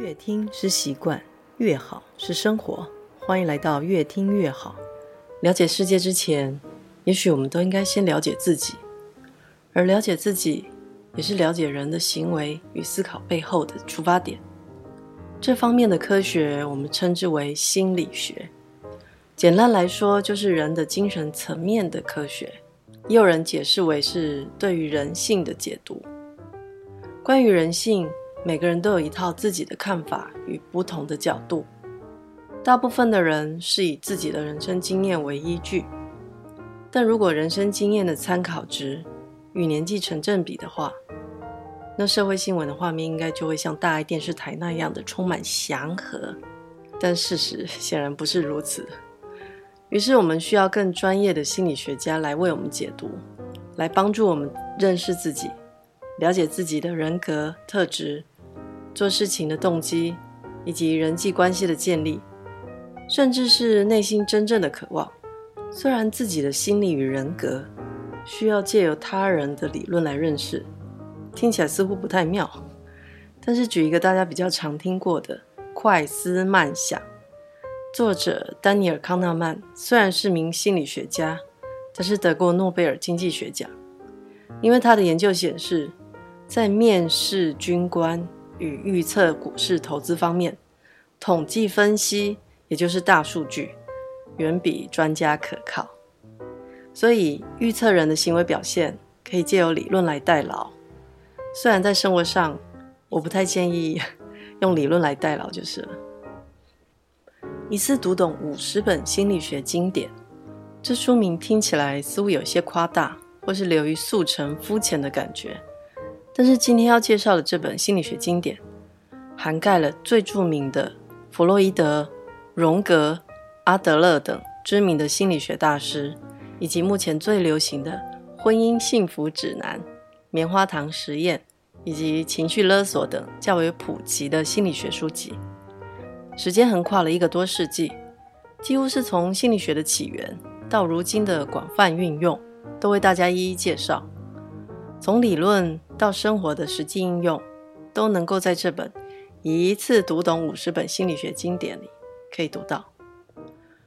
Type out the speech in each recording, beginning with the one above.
越听是习惯，越好是生活。欢迎来到越听越好。了解世界之前，也许我们都应该先了解自己，而了解自己，也是了解人的行为与思考背后的出发点。这方面的科学，我们称之为心理学。简单来说，就是人的精神层面的科学。也有人解释为是对于人性的解读。关于人性，每个人都有一套自己的看法与不同的角度。大部分的人是以自己的人生经验为依据，但如果人生经验的参考值与年纪成正比的话，那社会新闻的画面应该就会像大爱电视台那样的充满祥和。但事实显然不是如此。于是我们需要更专业的心理学家来为我们解读，来帮助我们认识自己，了解自己的人格特质。做事情的动机，以及人际关系的建立，甚至是内心真正的渴望。虽然自己的心理与人格需要借由他人的理论来认识，听起来似乎不太妙。但是举一个大家比较常听过的“快思慢想”，作者丹尼尔·康纳曼虽然是名心理学家，但是得过诺贝尔经济学奖，因为他的研究显示，在面试军官。与预测股市投资方面，统计分析也就是大数据，远比专家可靠。所以预测人的行为表现，可以借由理论来代劳。虽然在生活上，我不太建议 用理论来代劳，就是了。一次读懂五十本心理学经典，这书名听起来似乎有些夸大，或是流于速成、肤浅的感觉。但是今天要介绍的这本心理学经典，涵盖了最著名的弗洛伊德、荣格、阿德勒等知名的心理学大师，以及目前最流行的婚姻幸福指南、棉花糖实验以及情绪勒索等较为普及的心理学书籍。时间横跨了一个多世纪，几乎是从心理学的起源到如今的广泛运用，都为大家一一介绍。从理论到生活的实际应用，都能够在这本一次读懂五十本心理学经典里可以读到。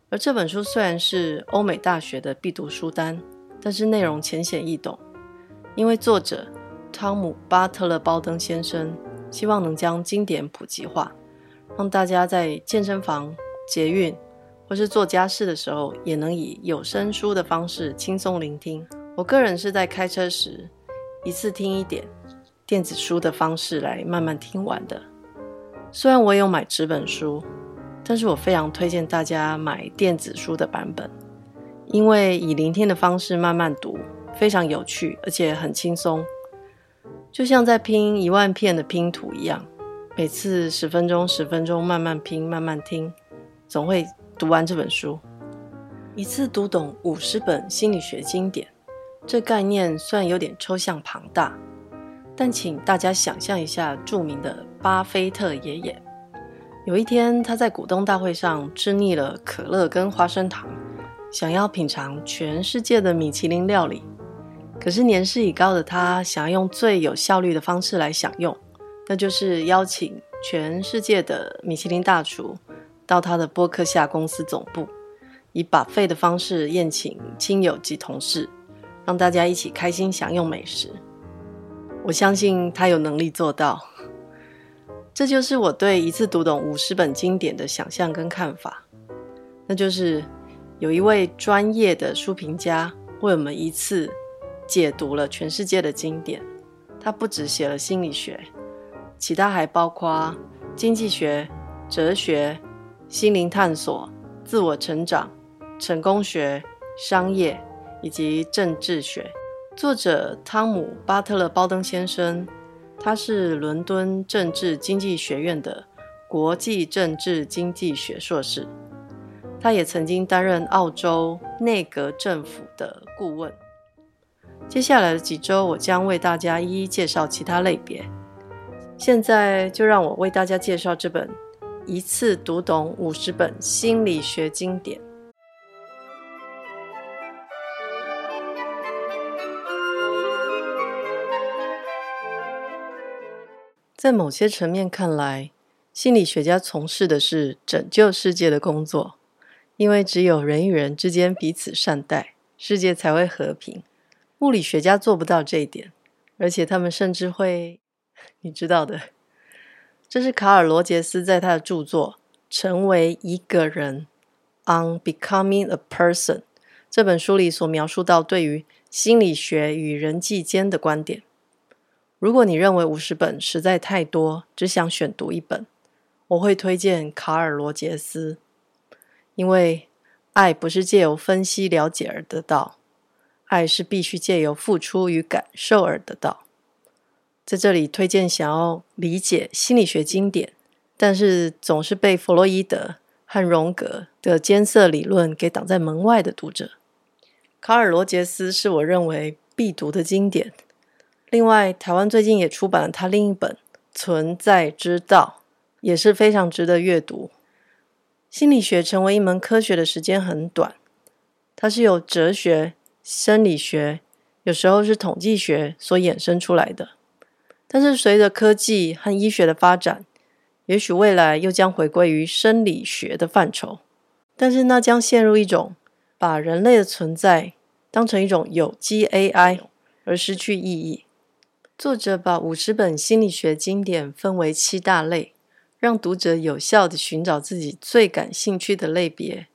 而这本书虽然是欧美大学的必读书单，但是内容浅显易懂，因为作者汤姆·巴特勒·鲍登先生希望能将经典普及化，让大家在健身房、捷运或是做家事的时候，也能以有声书的方式轻松聆听。我个人是在开车时，一次听一点电子书的方式来慢慢听完的。虽然我有买纸本书，但是我非常推荐大家买电子书的版本，因为以聆听的方式慢慢读，非常有趣，而且很轻松，就像在拼一万片的拼图一样。每次十分钟，十分钟慢慢拼，慢慢听，总会读完这本书。一次读懂五十本心理学经典。这概念虽然有点抽象庞大，但请大家想象一下，著名的巴菲特爷爷，有一天他在股东大会上吃腻了可乐跟花生糖，想要品尝全世界的米其林料理。可是年事已高的他，想要用最有效率的方式来享用，那就是邀请全世界的米其林大厨到他的波克夏公司总部，以把费的方式宴请亲友及同事。让大家一起开心享用美食，我相信他有能力做到。这就是我对一次读懂五十本经典的想象跟看法，那就是有一位专业的书评家为我们一次解读了全世界的经典。他不只写了心理学，其他还包括经济学、哲学、心灵探索、自我成长、成功学、商业。以及政治学，作者汤姆·巴特勒·鲍登先生，他是伦敦政治经济学院的国际政治经济学硕士，他也曾经担任澳洲内阁政府的顾问。接下来的几周，我将为大家一一介绍其他类别。现在就让我为大家介绍这本一次读懂五十本心理学经典。在某些层面看来，心理学家从事的是拯救世界的工作，因为只有人与人之间彼此善待，世界才会和平。物理学家做不到这一点，而且他们甚至会，你知道的。这是卡尔·罗杰斯在他的著作《成为一个人》（On Becoming a Person） 这本书里所描述到对于心理学与人际间的观点。如果你认为五十本实在太多，只想选读一本，我会推荐卡尔·罗杰斯，因为爱不是借由分析了解而得到，爱是必须借由付出与感受而得到。在这里推荐想要理解心理学经典，但是总是被弗洛伊德和荣格的艰涩理论给挡在门外的读者。卡尔·罗杰斯是我认为必读的经典。另外，台湾最近也出版了他另一本《存在之道》，也是非常值得阅读。心理学成为一门科学的时间很短，它是由哲学、生理学，有时候是统计学所衍生出来的。但是，随着科技和医学的发展，也许未来又将回归于生理学的范畴。但是，那将陷入一种把人类的存在当成一种有机 AI 而失去意义。作者把五十本心理学经典分为七大类，让读者有效地寻找自己最感兴趣的类别，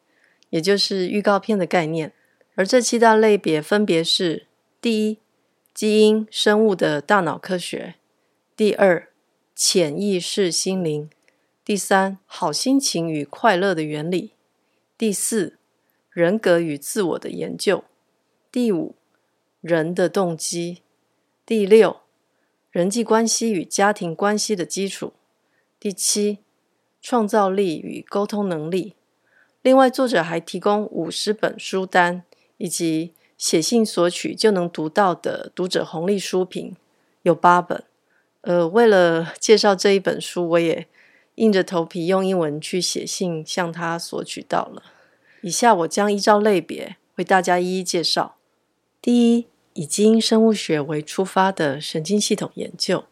也就是预告片的概念。而这七大类别分别是：第一，基因生物的大脑科学；第二，潜意识心灵；第三，好心情与快乐的原理；第四，人格与自我的研究；第五，人的动机；第六，人际关系与家庭关系的基础。第七，创造力与沟通能力。另外，作者还提供五十本书单，以及写信索取就能读到的读者红利书评，有八本。呃，为了介绍这一本书，我也硬着头皮用英文去写信向他索取到了。以下我将依照类别为大家一一介绍。第一。以基因生物学为出发的神经系统研究，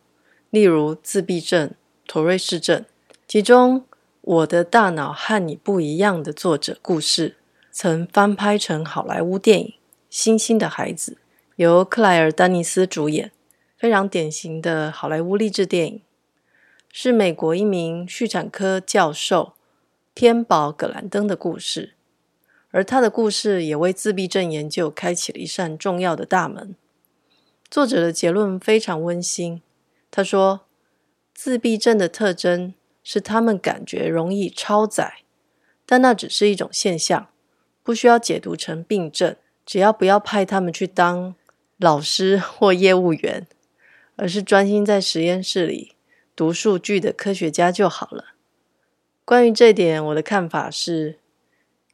例如自闭症、妥瑞氏症。其中，《我的大脑和你不一样》的作者故事曾翻拍成好莱坞电影《星星的孩子》，由克莱尔·丹尼斯主演，非常典型的好莱坞励志电影，是美国一名畜产科教授天宝·葛兰登的故事。而他的故事也为自闭症研究开启了一扇重要的大门。作者的结论非常温馨。他说：“自闭症的特征是他们感觉容易超载，但那只是一种现象，不需要解读成病症。只要不要派他们去当老师或业务员，而是专心在实验室里读数据的科学家就好了。”关于这点，我的看法是。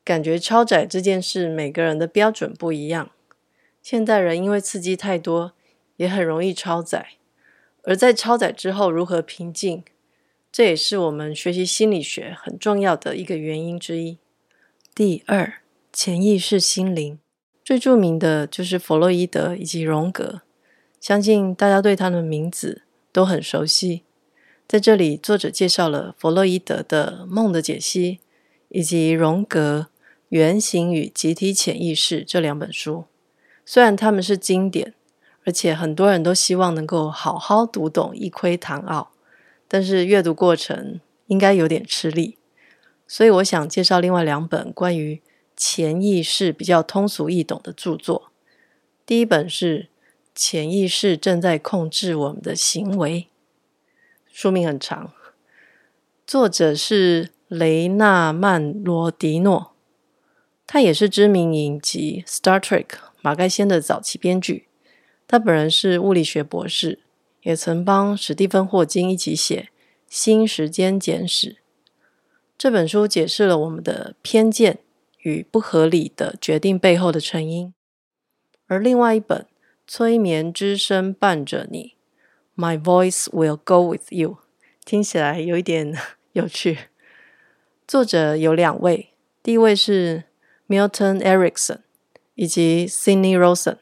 感觉超载这件事，每个人的标准不一样。现代人因为刺激太多，也很容易超载。而在超载之后如何平静，这也是我们学习心理学很重要的一个原因之一。第二，潜意识心灵，最著名的就是弗洛伊德以及荣格，相信大家对他们的名字都很熟悉。在这里，作者介绍了弗洛伊德的《梦的解析》，以及荣格。《原型与集体潜意识》这两本书，虽然他们是经典，而且很多人都希望能够好好读懂一窥堂奥，但是阅读过程应该有点吃力。所以我想介绍另外两本关于潜意识比较通俗易懂的著作。第一本是《潜意识正在控制我们的行为》，书名很长，作者是雷纳曼罗迪诺。他也是知名影集《Star Trek》马盖先的早期编剧。他本人是物理学博士，也曾帮史蒂芬·霍金一起写《新时间简史》。这本书解释了我们的偏见与不合理的决定背后的成因。而另外一本《催眠之声伴着你》（My Voice Will Go With You） 听起来有一点 有趣。作者有两位，第一位是。Milton Erickson 以及 Sidney Rosen，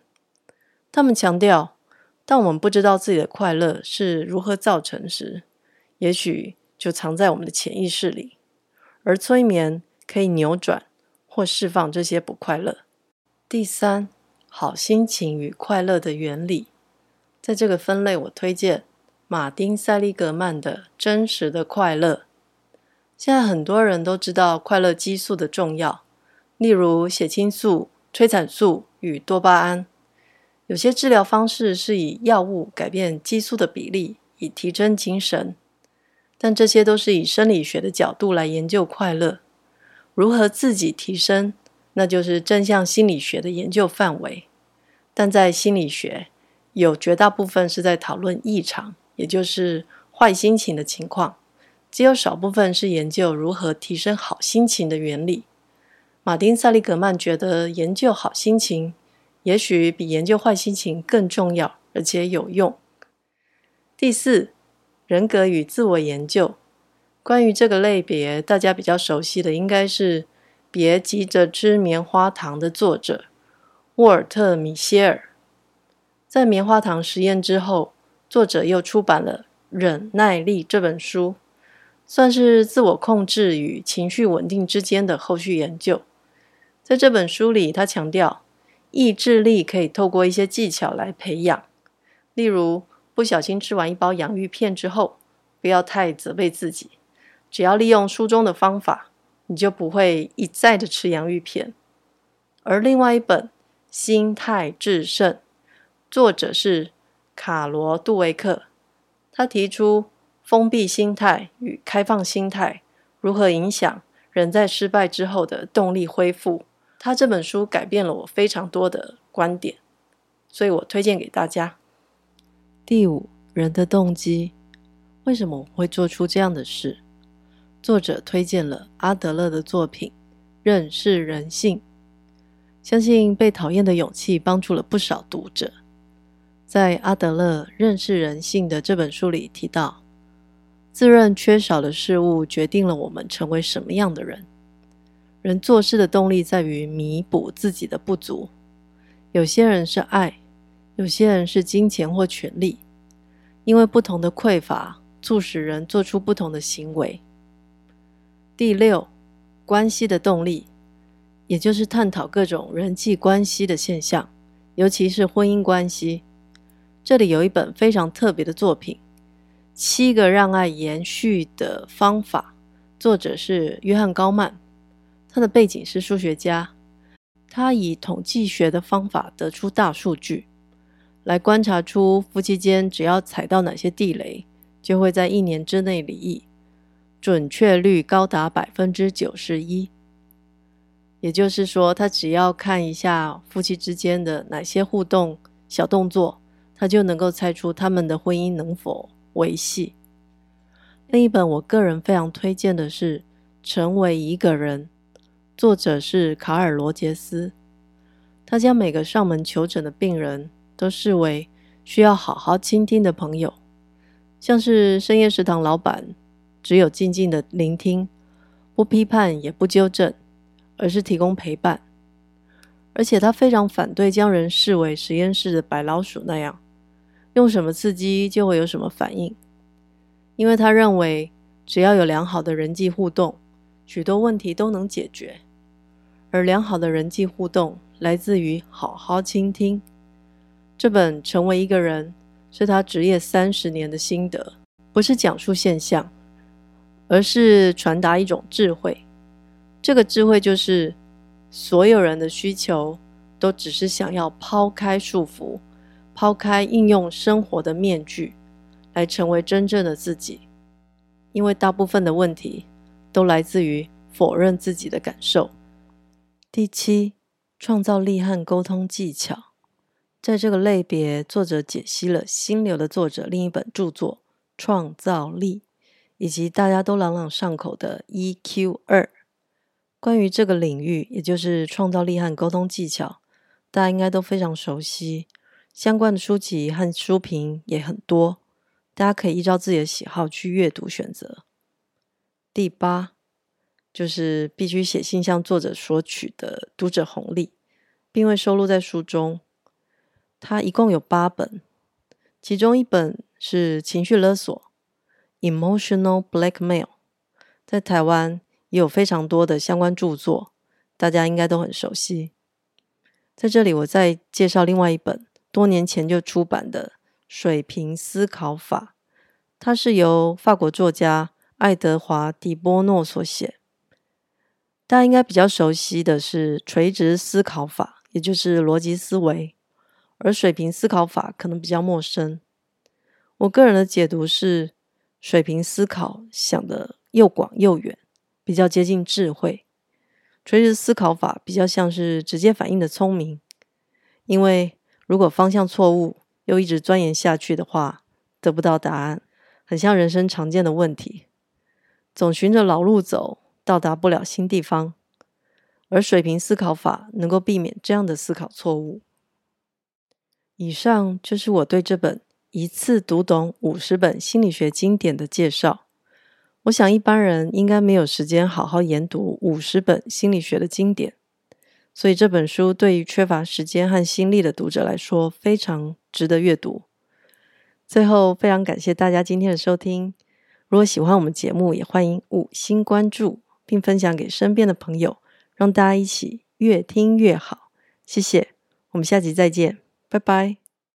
他们强调，当我们不知道自己的快乐是如何造成时，也许就藏在我们的潜意识里，而催眠可以扭转或释放这些不快乐。第三，好心情与快乐的原理，在这个分类，我推荐马丁·塞利格曼的《真实的快乐》。现在很多人都知道快乐激素的重要，例如血清素、催产素与多巴胺。有些治疗方式是以药物改变激素的比例，以提升精神。但这些都是以生理学的角度来研究快乐，如何自己提升，那就是正向心理学的研究范围。但在心理学，有绝大部分是在讨论异常，也就是坏心情的情况，只有少部分是研究如何提升好心情的原理。马丁·塞利格曼觉得研究好心情，也许比研究坏心情更重要，而且有用。第四。人格与自我研究，关于这个类别，大家比较熟悉的应该是《别急着吃棉花糖》的作者沃尔特·米歇尔。在棉花糖实验之后，作者又出版了《忍耐力》这本书，算是自我控制与情绪稳定之间的后续研究。在这本书里，他强调意志力可以透过一些技巧来培养，例如，不小心吃完一包洋芋片之后，不要太责备自己。只要利用书中的方法，你就不会一再的吃洋芋片。而另外一本《心态致胜》，作者是卡罗·杜维克，他提出封闭心态与开放心态如何影响人在失败之后的动力恢复。他这本书改变了我非常多的观点，所以我推荐给大家。第五，人的动机，为什么我会做出这样的事？作者推荐了阿德勒的作品《认识人性》，相信《被讨厌的勇气》帮助了不少读者。在阿德勒《认识人性》的这本书里提到，自认缺少的事物决定了我们成为什么样的人。人做事的动力在于弥补自己的不足，有些人是爱。有些人是金钱或权力，因为不同的匮乏，促使人做出不同的行为。第六，关系的动力，也就是探讨各种人际关系的现象，尤其是婚姻关系。这里有一本非常特别的作品，《七个让爱延续的方法》，作者是约翰高曼，他的背景是数学家，他以统计学的方法得出大数据。来观察出夫妻间只要踩到哪些地雷，就会在一年之内离异，准确率高达百分之九十一。也就是说，他只要看一下夫妻之间的哪些互动小动作，他就能够猜出他们的婚姻能否维系。另一本我个人非常推荐的是《成为一个人》，作者是卡尔·罗杰斯，他将每个上门求诊的病人。都视为需要好好倾听的朋友，像是深夜食堂老板，只有静静的聆听，不批判也不纠正，而是提供陪伴。而且他非常反对将人视为实验室的白老鼠那样，用什么刺激就会有什么反应，因为他认为只要有良好的人际互动，许多问题都能解决。而良好的人际互动来自于好好倾听。这本《成为一个人》是他职业三十年的心得，不是讲述现象，而是传达一种智慧。这个智慧就是，所有人的需求都只是想要抛开束缚，抛开应用生活的面具，来成为真正的自己。因为大部分的问题都来自于否认自己的感受。第七，创造力和沟通技巧。在这个类别，作者解析了《心流》的作者另一本著作《创造力》，以及大家都朗朗上口的 EQ 二。关于这个领域，也就是创造力和沟通技巧，大家应该都非常熟悉，相关的书籍和书评也很多，大家可以依照自己的喜好去阅读选择。第八，就是必须写信向作者索取的读者红利，并未收录在书中。它一共有八本，其中一本是情绪勒索，Emotional Blackmail，在台湾也有非常多的相关著作，大家应该都很熟悉。在这里，我再介绍另外一本多年前就出版的《水平思考法》，它是由法国作家爱德华·狄波诺所写。大家应该比较熟悉的是垂直思考法，也就是逻辑思维，而水平思考法可能比较陌生。我个人的解读是，水平思考想得又广又远，比较接近智慧；垂直思考法比较像是直接反应的聪明。因为如果方向错误，又一直钻研下去的话，得不到答案，很像人生常见的问题，总循着老路走，到达不了新地方。而水平思考法能够避免这样的思考错误。以上就是我对这本。一次读懂五十本心理学经典的介绍，我想一般人应该没有时间好好研读五十本心理学的经典，所以这本书对于缺乏时间和心力的读者来说非常值得阅读。最后，非常感谢大家今天的收听。如果喜欢我们节目，也欢迎五星关注，并分享给身边的朋友，让大家一起越听越好。谢谢，我们下集再见，拜拜。